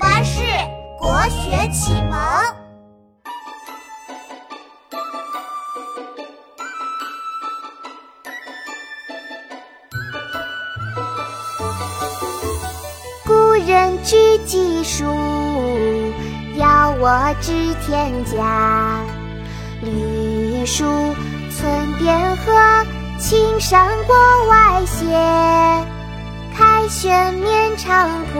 巴士国学启蒙。古人具鸡黍，邀我至田家。绿树村边合，青山郭外斜。凯旋绵长铺，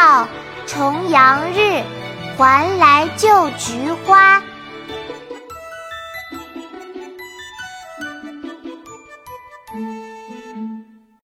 到重阳日，还来就菊花。